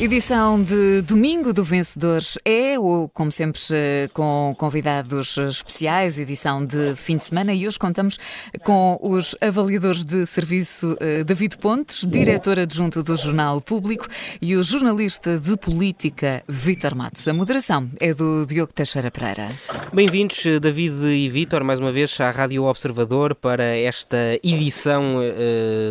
Edição de domingo do Vencedores é, como sempre, com convidados especiais, edição de fim de semana, e hoje contamos com os avaliadores de serviço eh, David Pontes, diretor adjunto do Jornal Público, e o jornalista de política Vítor Matos. A moderação é do Diogo Teixeira Pereira. Bem-vindos, David e Vítor, mais uma vez à Rádio Observador para esta edição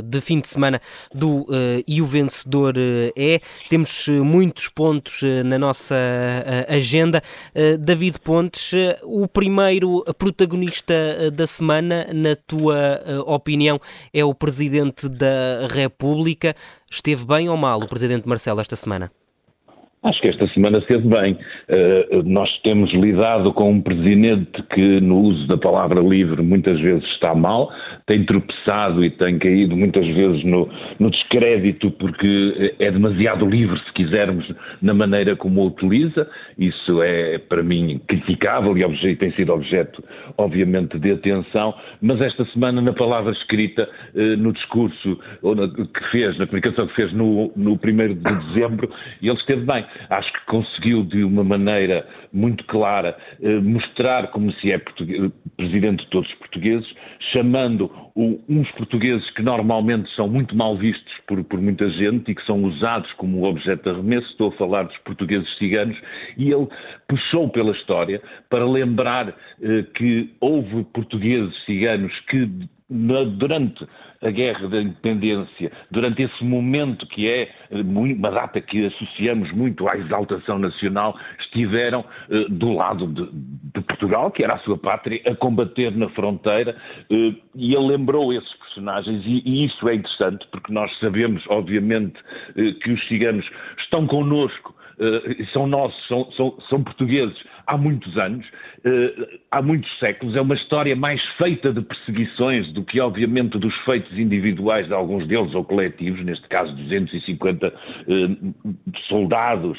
de fim de semana do E o Vencedor é. Temos muitos pontos eh, na nossa eh, agenda. Eh, David Pontes, o primeiro protagonista da semana, na tua opinião, é o Presidente da República. Esteve bem ou mal o Presidente Marcelo esta semana? Acho que esta semana esteve bem. Nós temos lidado com um presidente que, no uso da palavra livre, muitas vezes está mal, tem tropeçado e tem caído muitas vezes no, no descrédito porque é demasiado livre, se quisermos, na maneira como o utiliza. Isso é, para mim, criticável e tem sido objeto, obviamente, de atenção. Mas esta semana, na palavra escrita, uh, no discurso que fez, na comunicação que fez no, no 1 de dezembro, ele esteve bem acho que conseguiu de uma maneira muito clara eh, mostrar como se é presidente de todos os portugueses, chamando uns portugueses que normalmente são muito mal vistos por, por muita gente e que são usados como objeto de arremesso, estou a falar dos portugueses ciganos, e ele puxou pela história para lembrar eh, que houve portugueses ciganos que durante a guerra da independência, durante esse momento que é uma data que associamos muito à exaltação nacional, estiveram eh, do lado de, de, Portugal, que era a sua pátria, a combater na fronteira, eh, e ele lembrou esses personagens, e, e isso é interessante, porque nós sabemos, obviamente, eh, que os ciganos estão connosco são nossos, são, são, são, portugueses há muitos anos, uh, há muitos séculos. É uma história mais feita de perseguições do que, obviamente, dos feitos individuais de alguns deles ou coletivos, neste caso 250 uh, soldados.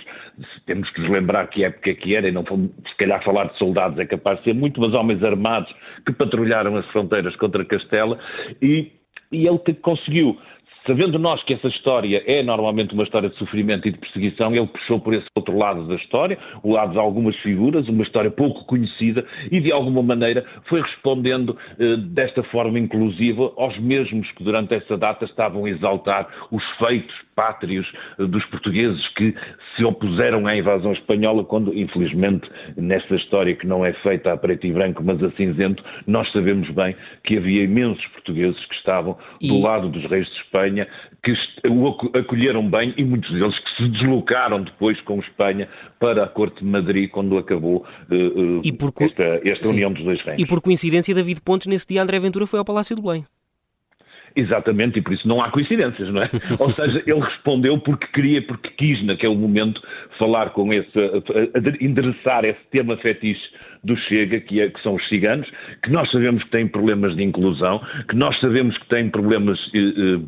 Temos que nos lembrar que época que era, e não se calhar falar de soldados é capaz de ser muito, mas homens armados que patrulharam as fronteiras contra Castela e, e ele conseguiu Sabendo nós que essa história é normalmente uma história de sofrimento e de perseguição, ele puxou por esse outro lado da história, o lado de algumas figuras, uma história pouco conhecida, e de alguma maneira foi respondendo eh, desta forma inclusiva aos mesmos que durante essa data estavam a exaltar os feitos pátrios eh, dos portugueses que se opuseram à invasão espanhola, quando, infelizmente, nesta história que não é feita a preto e branco, mas a cinzento, nós sabemos bem que havia imensos portugueses que estavam do e... lado dos reis de Espanha, que o acolheram bem e muitos deles que se deslocaram depois com Espanha para a Corte de Madrid quando acabou uh, por... esta, esta união dos dois reinos. E por coincidência, David Pontes, nesse dia, André Ventura foi ao Palácio de Belém. Exatamente, e por isso não há coincidências, não é? Ou seja, ele respondeu porque queria, porque quis naquele momento falar com esse, endereçar esse tema fetiche do Chega, que, é, que, são os ciganos, que nós sabemos que têm problemas de inclusão, que nós sabemos que têm problemas eh, eh,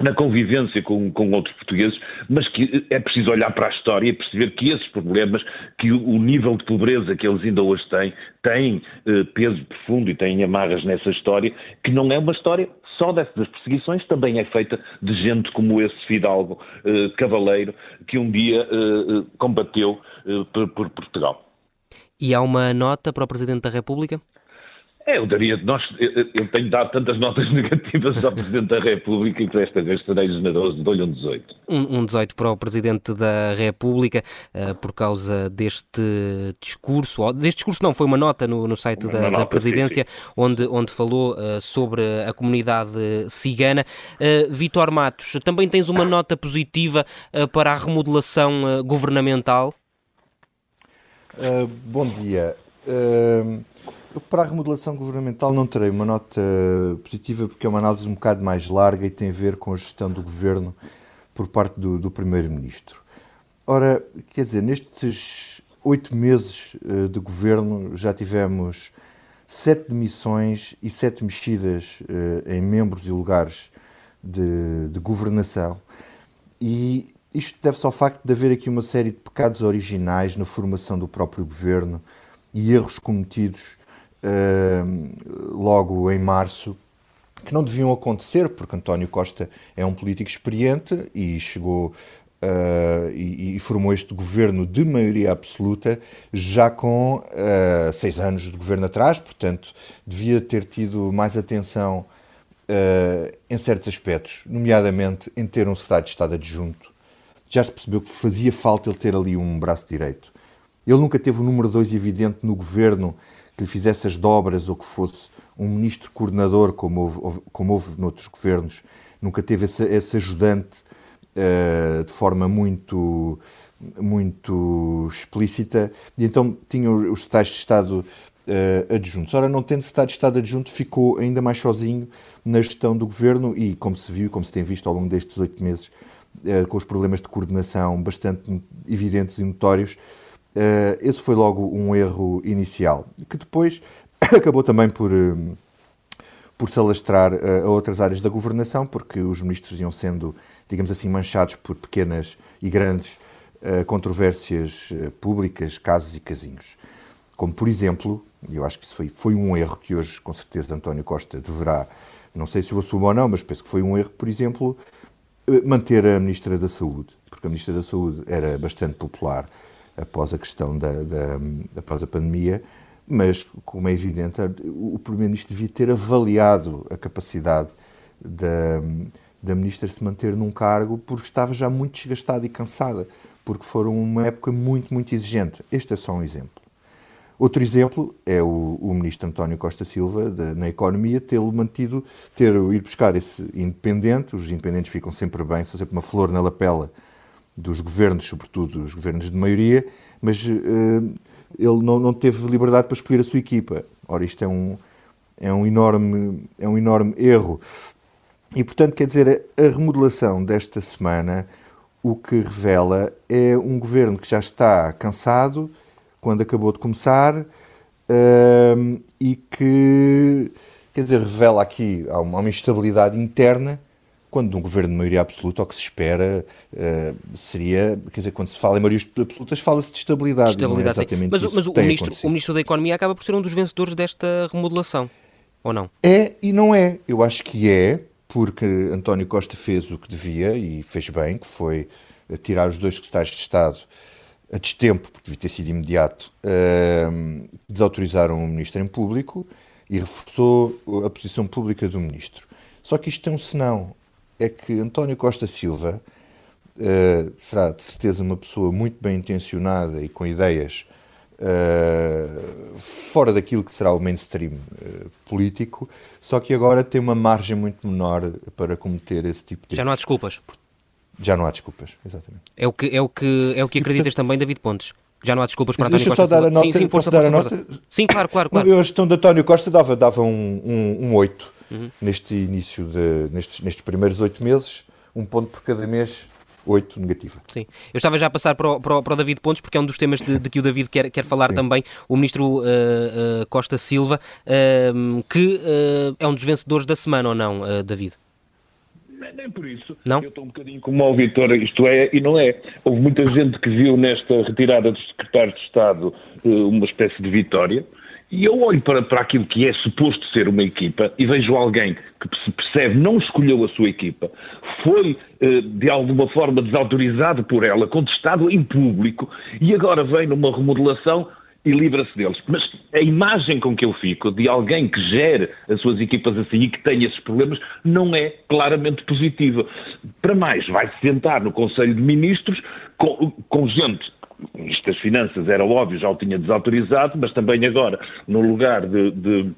na convivência com, com, outros portugueses, mas que é preciso olhar para a história e perceber que esses problemas, que o, o nível de pobreza que eles ainda hoje têm, tem eh, peso profundo e tem amarras nessa história, que não é uma história só dessas perseguições, também é feita de gente como esse fidalgo eh, cavaleiro que um dia eh, combateu por, por Portugal. E há uma nota para o Presidente da República? É, eu daria. Nós, eu, eu, tenho dado tantas notas negativas ao Presidente da República que desta vez serei generoso, dou-lhe um 18. Um, um 18 para o Presidente da República, uh, por causa deste discurso. Deste discurso não, foi uma nota no, no site da, nota, da, Presidência, sim, sim. Onde, onde falou uh, sobre a comunidade cigana. Uh, Vitor Matos, também tens uma nota positiva para a remodelação governamental? bom dia. Uh, eu, para a remodelação governamental, não terei uma nota positiva, porque é uma análise um bocado mais larga e tem a ver com a gestão do governo por parte do, do Primeiro-Ministro. Ora, quer dizer, nestes oito meses uh, de governo já tivemos sete demissões e sete mexidas uh, em membros e lugares de, de governação. E isto deve-se ao facto de haver aqui uma série de pecados originais na formação do próprio governo e erros cometidos logo em março, que não deviam acontecer, porque António Costa é um político experiente e chegou uh, e, e, formou este governo de maioria absoluta já com uh, seis anos de governo atrás, portanto, devia ter tido mais atenção uh, em certos aspectos, nomeadamente em ter um secretário de Estado adjunto. Já se percebeu que fazia falta ele ter ali um braço direito. Ele nunca teve o número dois evidente no governo que lhe fizesse as dobras ou que fosse um ministro coordenador, como houve, como houve noutros governos. Nunca teve esse, esse ajudante uh, de forma muito, muito explícita, e então tinha os secretários de Estado uh, adjuntos. Ora, não tendo secretário de Estado adjunto, ficou ainda mais sozinho na gestão do governo e, como se viu, como se tem visto ao longo destes oito meses, uh, com os problemas de coordenação bastante evidentes e notórios, esse foi logo um erro inicial, que depois acabou também por por se alastrar a outras áreas da governação, porque os ministros iam sendo digamos assim, manchados por pequenas e grandes controvérsias públicas, casos e casinhos. Como, por exemplo, e eu acho que isso foi, foi um erro que hoje, com certeza, António Costa deverá, não sei se o assumo ou não, mas penso que foi um erro, por exemplo, eh, manter a Ministra da Saúde, porque a Ministra da Saúde era bastante popular após a questão da, da após a pandemia, mas, como é evidente, o Primeiro-Ministro devia ter avaliado a capacidade da da ministra se manter num cargo porque estava já muito desgastada e cansada, porque foram uma época muito, muito exigente. Este é só um exemplo. Outro exemplo é o, o ministro António Costa Silva, de, na economia, tê-lo mantido, ter ir buscar esse independente, os independentes ficam sempre bem, são sempre uma flor na lapela dos governos, sobretudo os governos de maioria, mas uh, ele não, não teve liberdade para escolher a sua equipa. Ora, isto é um, é um, enorme, é um enorme erro. E, portanto, quer dizer, a remodelação desta semana o que revela é um governo que já está cansado quando acabou de começar uh, e que, quer dizer, revela aqui uma, uma instabilidade interna quando um governo de maioria absoluta, o que se espera uh, seria, quer dizer, quando se fala em maiorias absolutas, fala-se de estabilidade. estabilidade não é exatamente mas, mas o, ministro, o ministro da Economia acaba por ser um dos vencedores desta remodelação, ou não? É e não é. Eu acho que é, porque António Costa fez o que devia e fez bem, que foi tirar os dois secretários de Estado a destempo, porque devia ter sido imediato, uh, desautorizaram o ministro em público e reforçou a posição pública do ministro. Só que isto tem um senão, é que António Costa Silva uh, será de certeza uma pessoa muito bem intencionada e com ideias uh, fora daquilo que será o mainstream uh, político, só que agora tem uma margem muito menor para cometer esse tipo de. Já não há desculpas. Já não há desculpas, exatamente. É o que, é o que, é o que acreditas portanto, também, David Pontes? Já não há desculpas para António Costa? Deixa só dar a nota. Sim, sim, força, dar força, a nota? Sim, claro, claro. claro. Não, eu a gestão de António Costa dava, dava um, um, um 8 uhum. neste início, de, nestes, nestes primeiros oito meses, um ponto por cada mês 8 negativa. Sim. Eu estava já a passar para o, para o, para o David Pontes, porque é um dos temas de, de que o David quer, quer falar Sim. também, o ministro uh, uh, Costa Silva, uh, que é um dos vencedores da semana, ou não, David? Nem por isso. Não? Eu estou um bocadinho como o Vitor, isto é e não é. Houve muita gente que viu nesta retirada do secretário de Estado uma espécie de vitória. E eu olho para, para aquilo que é suposto ser uma equipa e vejo alguém que se percebe não escolheu a sua equipa, foi eh, de alguma forma desautorizado por ela, contestado em público e agora vem numa remodelação e livra-se deles. Mas a imagem com que eu fico de alguém que gere as suas equipas assim e que tem esses problemas não é claramente positiva. Para mais, vai-se sentar no Conselho de Ministros com, com gente o Ministro das Finanças era óbvio, já o tinha desautorizado, mas também agora, no lugar de, de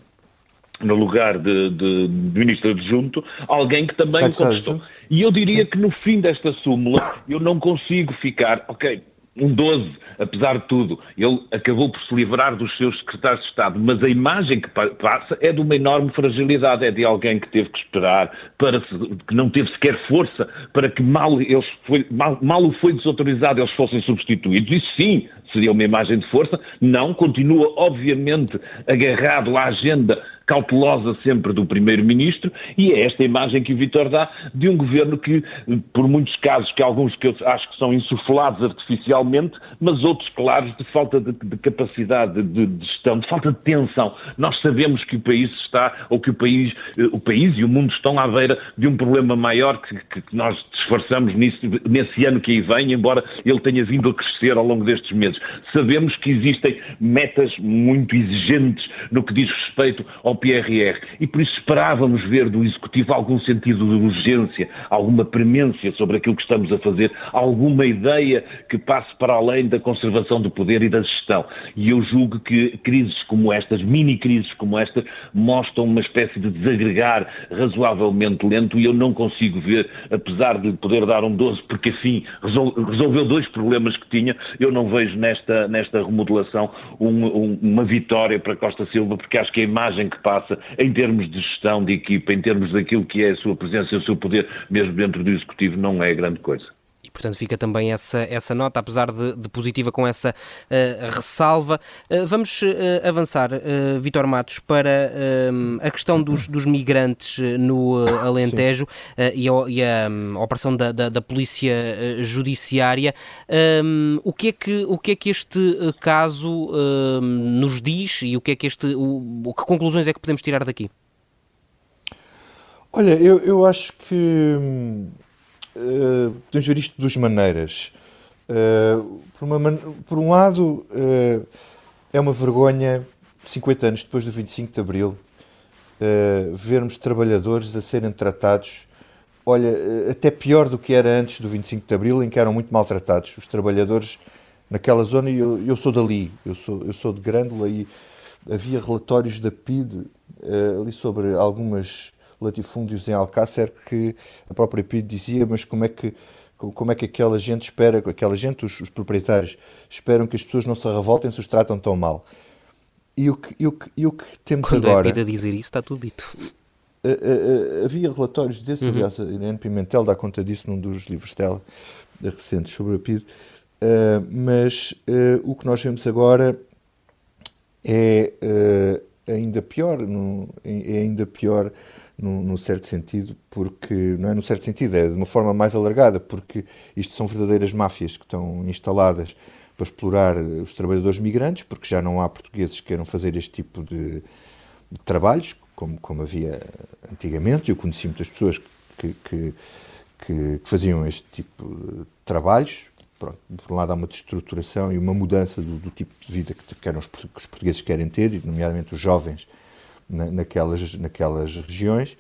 no lugar de, de, de ministro adjunto, alguém que também o contestou. E eu diria Sim. que no fim desta súmula eu não consigo ficar, ok, um 12, apesar de tudo. Ele acabou por se livrar dos seus secretários de Estado, mas a imagem que passa é de uma enorme fragilidade, é de alguém que teve que esperar, para que não teve sequer força para que mal, eles foi, mal, mal o foi desautorizado eles fossem substituídos. Isso sim seria uma imagem de força. Não, continua obviamente agarrado à agenda cautelosa sempre do Primeiro-Ministro e é esta imagem que o Vitor dá de um governo que, por muitos casos, que alguns que eu acho que são insuflados artificialmente, mas outros, claros, de falta de, de capacidade de, de, gestão, de falta de tensão. Nós sabemos que o país está, ou que o país, eh, o país e o mundo estão à beira de um problema maior que, que nós disfarçamos nisso, nesse ano que aí vem, embora ele tenha vindo a crescer ao longo destes meses. Sabemos que existem metas muito exigentes no que diz respeito ao PRR e por isso esperávamos ver do Executivo algum sentido de urgência, alguma premência sobre aquilo que estamos a fazer, alguma ideia que passe para além da conservação do poder e da gestão. E eu julgo que crises como estas, mini-crises como esta, mostram uma espécie de desagregar razoavelmente lento e eu não consigo ver, apesar de poder dar um 12, porque assim resolveu dois problemas que tinha, eu não vejo nesta, nesta remodelação um, um, uma vitória para Costa Silva, porque acho que a imagem que passa em termos de gestão de equipa, em termos daquilo que é a sua presença e o seu poder, mesmo dentro do Executivo, não é grande coisa. E, portanto, fica também essa, essa nota, apesar de, de positiva, com essa uh, ressalva. Uh, vamos uh, avançar, Vitor Matos, para a questão dos, dos migrantes no Alentejo e a, e, a, um, operação da, da, da Polícia Judiciária. Um, o, que é que, o que é que este caso nos diz e o que é que este. O, que conclusões é que podemos tirar daqui? Olha, eu, eu acho que hum, uh, podemos ver isto de duas maneiras. Uh, por, uma, por, um lado, uh, é uma vergonha, 50 anos depois do 25 de Abril, vermos trabalhadores a serem tratados, olha, até pior do que era antes do 25 de Abril, em que eram muito maltratados. Os trabalhadores naquela zona, e eu, eu sou dali, eu sou, eu sou de Grândola e havia relatórios da PID ali sobre algumas latifúndios em Alcácer que a própria PID dizia, mas como é que como é que aquela gente espera, aquela gente, os, os proprietários, esperam que as pessoas não se revoltem se os tratam tão mal. E o que, e o que, e o que temos Quando agora... Quando é a dizer isso, está tudo dito. havia relatórios desses, uhum. aliás, a Irene Pimentel dá conta disso num dos livros dela, recentes, sobre a PID, uh, mas uh, o que nós vemos agora é uh, ainda pior, é ainda pior no, no, certo sentido, porque não é no certo sentido, é de uma forma mais alargada, porque isto são verdadeiras máfias que estão instaladas para explorar os trabalhadores migrantes, porque já não há portugueses que queiram fazer este tipo de, de trabalhos, como, como havia antigamente. Eu conheci muitas pessoas que, que, que, que faziam este tipo de trabalhos. Pronto, por um lado, há uma destruturação e uma mudança do, do tipo de vida que, que os portugueses querem ter, nomeadamente os jovens na, naquelas, naquelas regiões.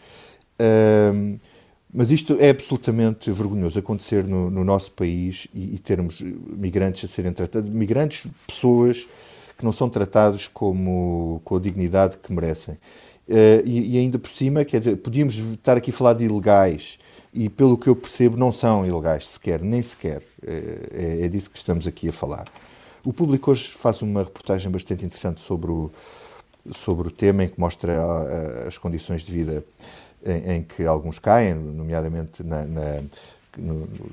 Mas isto é absolutamente vergonhoso acontecer no, no nosso país e, e, termos migrantes a serem tratados, migrantes, pessoas que não são tratados como, com a dignidade que merecem. Uh, e, e, ainda por cima, quer dizer, podíamos estar aqui a falar de ilegais e, pelo que eu percebo, não são ilegais sequer, nem sequer. Uh, é, é disso que estamos aqui a falar. O público hoje faz uma reportagem bastante interessante sobre o, sobre o tema, em que mostra uh, as condições de vida em, em, que alguns caem, nomeadamente na, na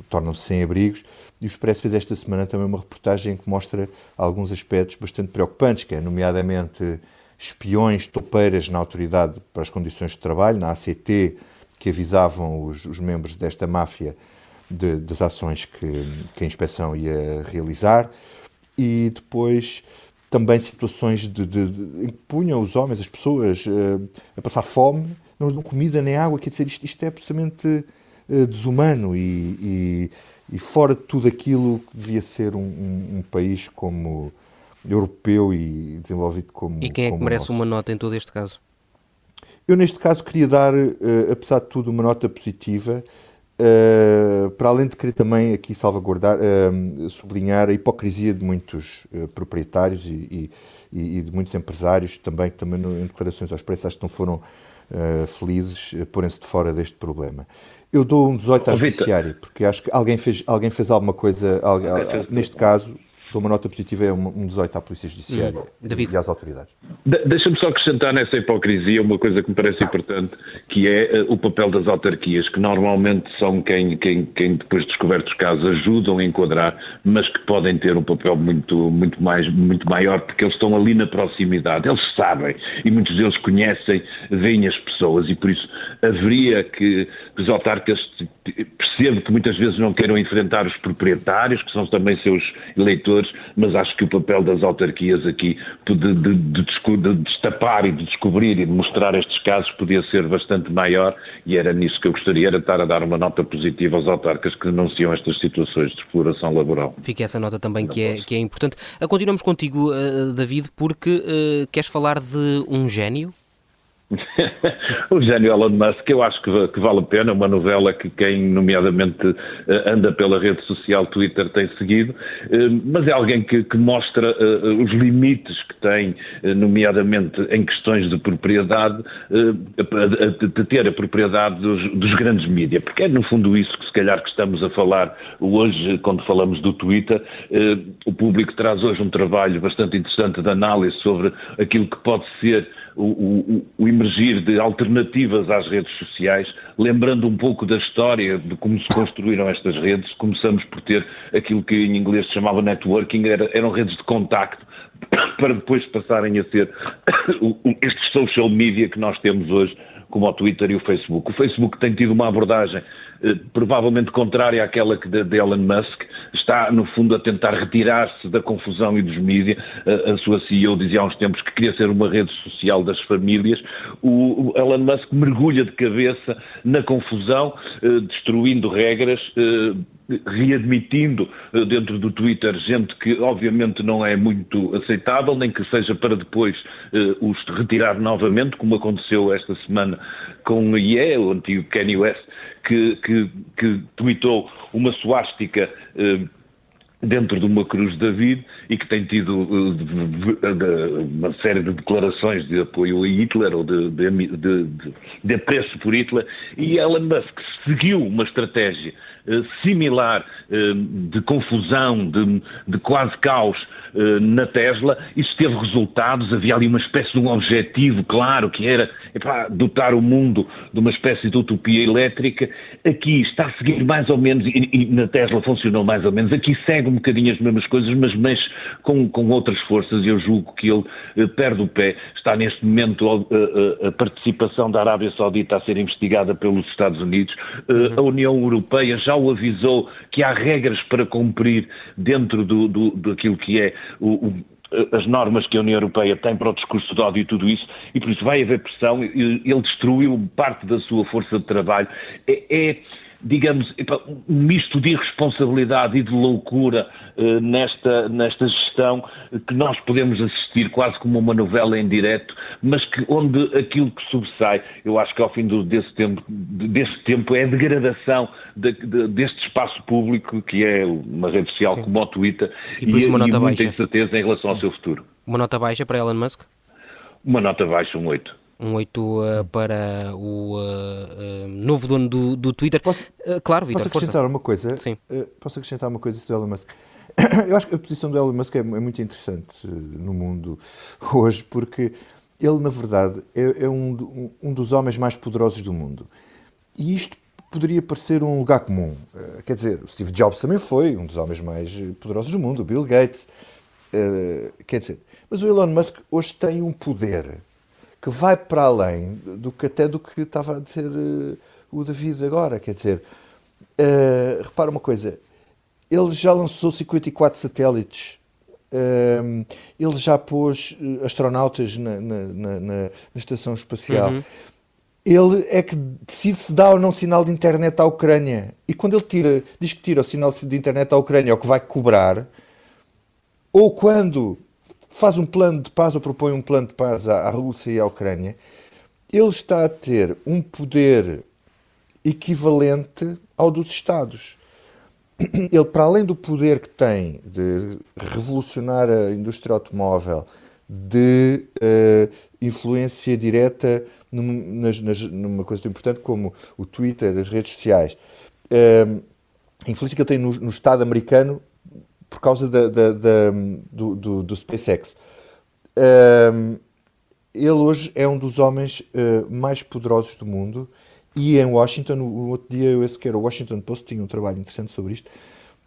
tornam-se sem abrigos. E o Expresso fez esta semana também uma reportagem que mostra alguns aspectos bastante preocupantes, que é, nomeadamente, espiões, topeiras na autoridade para as condições de trabalho, na ACT, que avisavam os, os membros desta máfia de, das ações que, que a inspeção ia realizar. E depois também situações de, de, de, em que punham os homens, as pessoas, uh, a passar fome, não dão comida nem água, quer dizer, isto, isto é absolutamente uh, desumano e, e, e, fora de tudo aquilo que devia ser um, um, um, país como europeu e desenvolvido como E quem é que merece uma nota em todo este caso? Eu, neste caso, queria dar, uh, apesar de tudo, uma nota positiva, Uh, para além de querer também aqui salvaguardar, uh, sublinhar a hipocrisia de muitos uh, proprietários e, e, e, de muitos empresários também, também no, em declarações aos preços, acho que não foram felizes porem-se de fora deste problema. Eu dou um 18 à judiciária, porque acho que alguém fez, alguém fez alguma coisa, neste caso, uma nota positiva, é um 18 à Polícia Judiciária hum. e às autoridades. De Deixa-me só acrescentar nessa hipocrisia uma coisa que me parece importante, que é uh, o papel das autarquias, que normalmente são quem, quem, quem depois descobertos os casos ajudam a enquadrar, mas que podem ter um papel muito, muito, mais, muito maior, porque eles estão ali na proximidade, eles sabem, e muitos deles conhecem, veem as pessoas, e por isso haveria que os autarcas percebo que muitas vezes não queiram enfrentar os proprietários, que são também seus eleitores, mas acho que o papel das autarquias aqui de, de, de, de destapar e de descobrir e de mostrar estes casos podia ser bastante maior e era nisso que eu gostaria, era estar a dar uma nota positiva aos autarcas que denunciam estas situações de exploração laboral. Fica essa nota também que é, que é importante. Ah, continuamos contigo, ah, David, porque uh, queres falar de um gênio? o gênio Elon Musk, eu acho que, que, vale a pena, uma novela que quem, nomeadamente, eh, anda pela rede social Twitter tem seguido, eh, mas é alguém que, que mostra eh, os limites que tem, nomeadamente em questões de propriedade, de ter a propriedade dos, dos grandes mídias, porque é no fundo isso que se calhar que estamos a falar hoje, quando falamos do Twitter, o público traz hoje um trabalho bastante interessante de análise sobre aquilo que pode ser o, o, o, emergir de alternativas às redes sociais, lembrando um pouco da história de como se construíram estas redes. Começamos por ter aquilo que em inglês se chamava networking, era, eram redes de contacto, para depois passarem a ser estes social media que nós temos hoje, como o Twitter e o Facebook. O Facebook tem tido uma abordagem provavelmente contrária àquela que de, de Elon Musk, está no fundo a tentar retirar-se da confusão e dos mídias. A, a, sua CEO dizia há uns tempos que queria ser uma rede social das famílias. O, o Elon Musk mergulha de cabeça na confusão, eh, destruindo regras, eh, readmitindo eh, dentro do Twitter gente que obviamente não é muito aceitável, nem que seja para depois eh, os retirar novamente, como aconteceu esta semana com o IE, o antigo Kanye West, que, que, que tweetou uma suástica eh, dentro de uma cruz de David e que tem tido uh, uma série de declarações de apoio a Hitler ou de, de, de, de apreço por Hitler e Elon Musk seguiu uma estratégia similar uh, de confusão, de, de quase caos na Tesla, isso teve resultados, havia ali uma espécie de um objetivo claro que era epá, dotar o mundo de uma espécie de utopia elétrica, aqui está a seguir mais ou menos, e, e na Tesla funcionou mais ou menos, aqui segue um bocadinho as mesmas coisas, mas mexe com, com outras forças eu julgo que ele eh, perde o pé. Está neste momento a, a, a, participação da Arábia Saudita a ser investigada pelos Estados Unidos. Eh. A União Europeia já o avisou que há regras para cumprir dentro do, do, daquilo que é o, o as normas que a União Europeia tem para o discurso de ódio e tudo isso, e por isso vai haver pressão. Ele destruiu parte da sua força de trabalho. É, é digamos, um misto de irresponsabilidade e de loucura uh, nesta, nesta gestão que nós podemos assistir quase como uma novela em direto, mas que onde aquilo que sobressai, eu acho que ao fim do, desse, tempo, desse tempo é a degradação de, de, deste espaço público que é uma rede social Sim. como o Twitter e, e, e muita baixa. incerteza em relação ao seu futuro. Uma nota baixa para Elon Musk? Uma nota baixa, um 8 um 8 uh, para o uh, uh, novo dono do, do Twitter. Posso, claro, Vitor, Posso acrescentar força. uma coisa? Sim. posso acrescentar uma coisa do Elon Musk? Eu acho que a posição do Elon Musk é, é muito interessante no mundo hoje, porque ele, na verdade, é, é um, um, dos homens mais poderosos do mundo. E isto poderia parecer um lugar comum. Quer dizer, o Steve Jobs também foi um dos homens mais poderosos do mundo, o Bill Gates. Quer dizer, mas o Elon Musk hoje tem um poder que vai para além do que até do que estava a dizer uh, o David agora. Quer dizer, uh, repara uma coisa, ele já lançou 54 satélites, uh, ele já pôs astronautas na, na, na, na estação espacial. Uhum. Ele é que decide se dá ou não sinal de internet à Ucrânia. E quando ele tira, diz que tira o sinal de internet à Ucrânia, é o que vai cobrar, ou quando faz um plano de paz ou propõe um plano de paz à, à Rússia e à Ucrânia, ele está a ter um poder equivalente ao dos Estados. Ele, para além do poder que tem de revolucionar a indústria automóvel, de uh, influência direta num, nas, nas, numa coisa tão importante como o Twitter, as redes sociais, uh, influência que ele tem no, no Estado americano por causa da, da, da, do, do, do, SpaceX. Um, ele hoje é um dos homens uh, mais poderosos do mundo e em Washington, o outro dia eu esse que era o Washington Post, tinha um trabalho interessante sobre isto,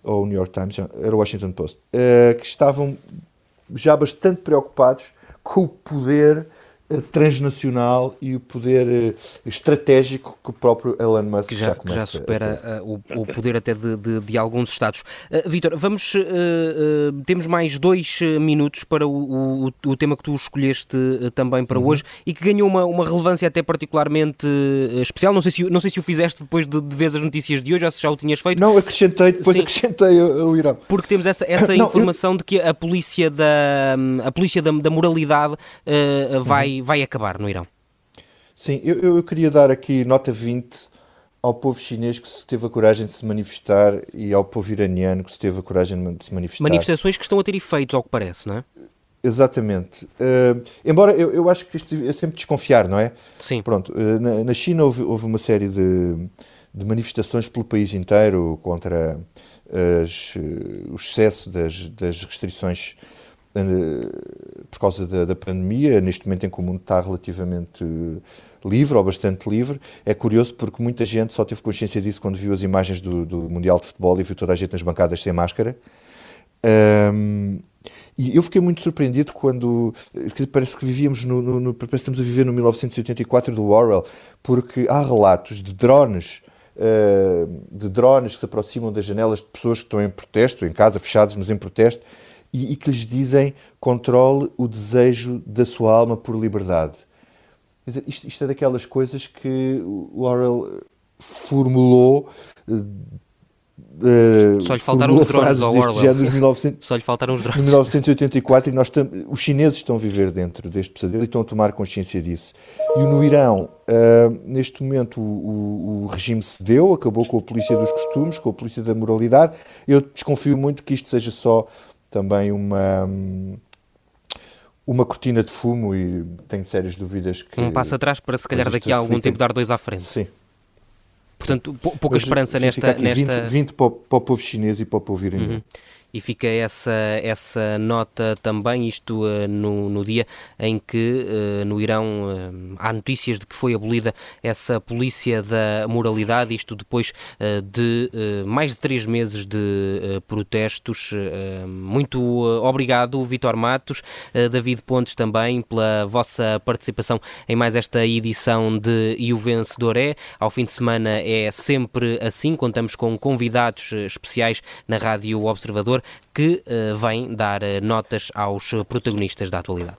ou o New York Times, era o Washington Post, uh, que estavam já bastante preocupados com o poder eh, transnacional e o poder uh, estratégico que o próprio Elon Musk que já, já, que já supera uh, o, o, poder até de, de, de alguns Estados. Uh, Vítor, vamos, temos mais dois minutos para o, o, o, tema que tu escolheste também para uhum. hoje e que ganhou uma, uma relevância até particularmente especial. Não sei, se, não sei se o fizeste depois de, de ver as notícias de hoje ou se já o tinhas feito. Não, acrescentei, depois Sim. acrescentei o, Irão. Porque temos essa, essa não, informação eu... de que a polícia da, a polícia da, da moralidade vai, uhum vai acabar no Irão. Sim, eu, eu queria dar aqui nota 20 ao povo chinês que se teve a coragem de se manifestar e ao povo iraniano que se teve a coragem de se manifestar. Manifestações que estão a ter efeitos, ao que parece, não é? Exatamente. Uh, embora eu, eu acho que isto é sempre desconfiar, não é? Sim. Pronto, uh, na, na, China houve, houve uma série de, de, manifestações pelo país inteiro contra as, o excesso das, das restrições eh, por causa da, da, pandemia, neste momento em que o mundo está relativamente livre ou bastante livre. É curioso porque muita gente só teve consciência disso quando viu as imagens do, do Mundial de Futebol e viu toda a gente nas bancadas sem máscara. Um, e eu fiquei muito surpreendido quando parece que vivíamos no, no, no, parece que estamos a viver no 1984 do Orwell, porque há relatos de drones uh, de drones que se aproximam das janelas de pessoas que estão em protesto, em casa, fechados, mas em protesto, e, e que lhes dizem controle o desejo da sua alma por liberdade. Dizer, isto, isto é daquelas coisas que o Orwell formulou Uh, Só lhe faltaram os drones ao Orwell. 1900, Só lhe faltaram os drones. 1984 e nós os chineses estão a viver dentro deste pesadelo e estão a tomar consciência disso. E no Irão, uh, neste momento, o, o, regime cedeu, acabou com a polícia dos costumes, com a polícia da moralidade. Eu desconfio muito que isto seja só também uma uma cortina de fumo e tenho sérias dúvidas que... Um passo atrás para se calhar daqui a algum fica... tempo dar dois à frente. Sim. Portanto, pouca Mas, esperança nesta... nesta... 20, 20 para, o, para, o, povo chinês e para o povo iraniano. Uhum e fica essa, essa nota também, isto uh, no, no dia em que uh, no Irão uh, há notícias de que foi abolida essa polícia da moralidade, isto depois de mais de três meses de protestos. muito obrigado, Vitor Matos, David Pontes também, pela vossa participação em mais esta edição de E o Vencedor é. Ao fim de semana é sempre assim, contamos com convidados especiais na Rádio Observador que uh, vem dar uh, notas aos protagonistas da atualidade.